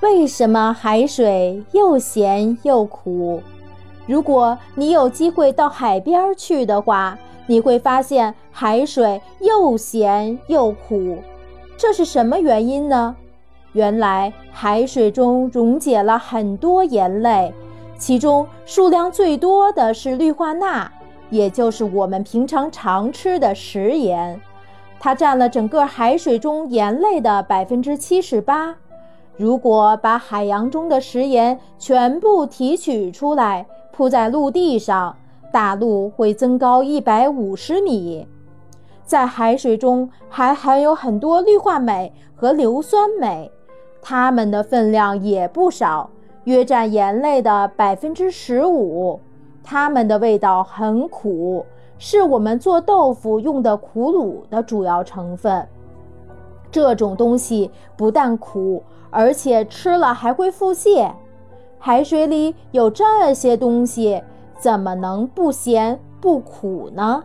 为什么海水又咸又苦？如果你有机会到海边去的话，你会发现海水又咸又苦。这是什么原因呢？原来海水中溶解了很多盐类，其中数量最多的是氯化钠，也就是我们平常常吃的食盐，它占了整个海水中盐类的百分之七十八。如果把海洋中的食盐全部提取出来，铺在陆地上，大陆会增高一百五十米。在海水中还含有很多氯化镁和硫酸镁，它们的分量也不少，约占盐类的百分之十五。它们的味道很苦，是我们做豆腐用的苦卤的主要成分。这种东西不但苦。而且吃了还会腹泻，海水里有这些东西，怎么能不咸不苦呢？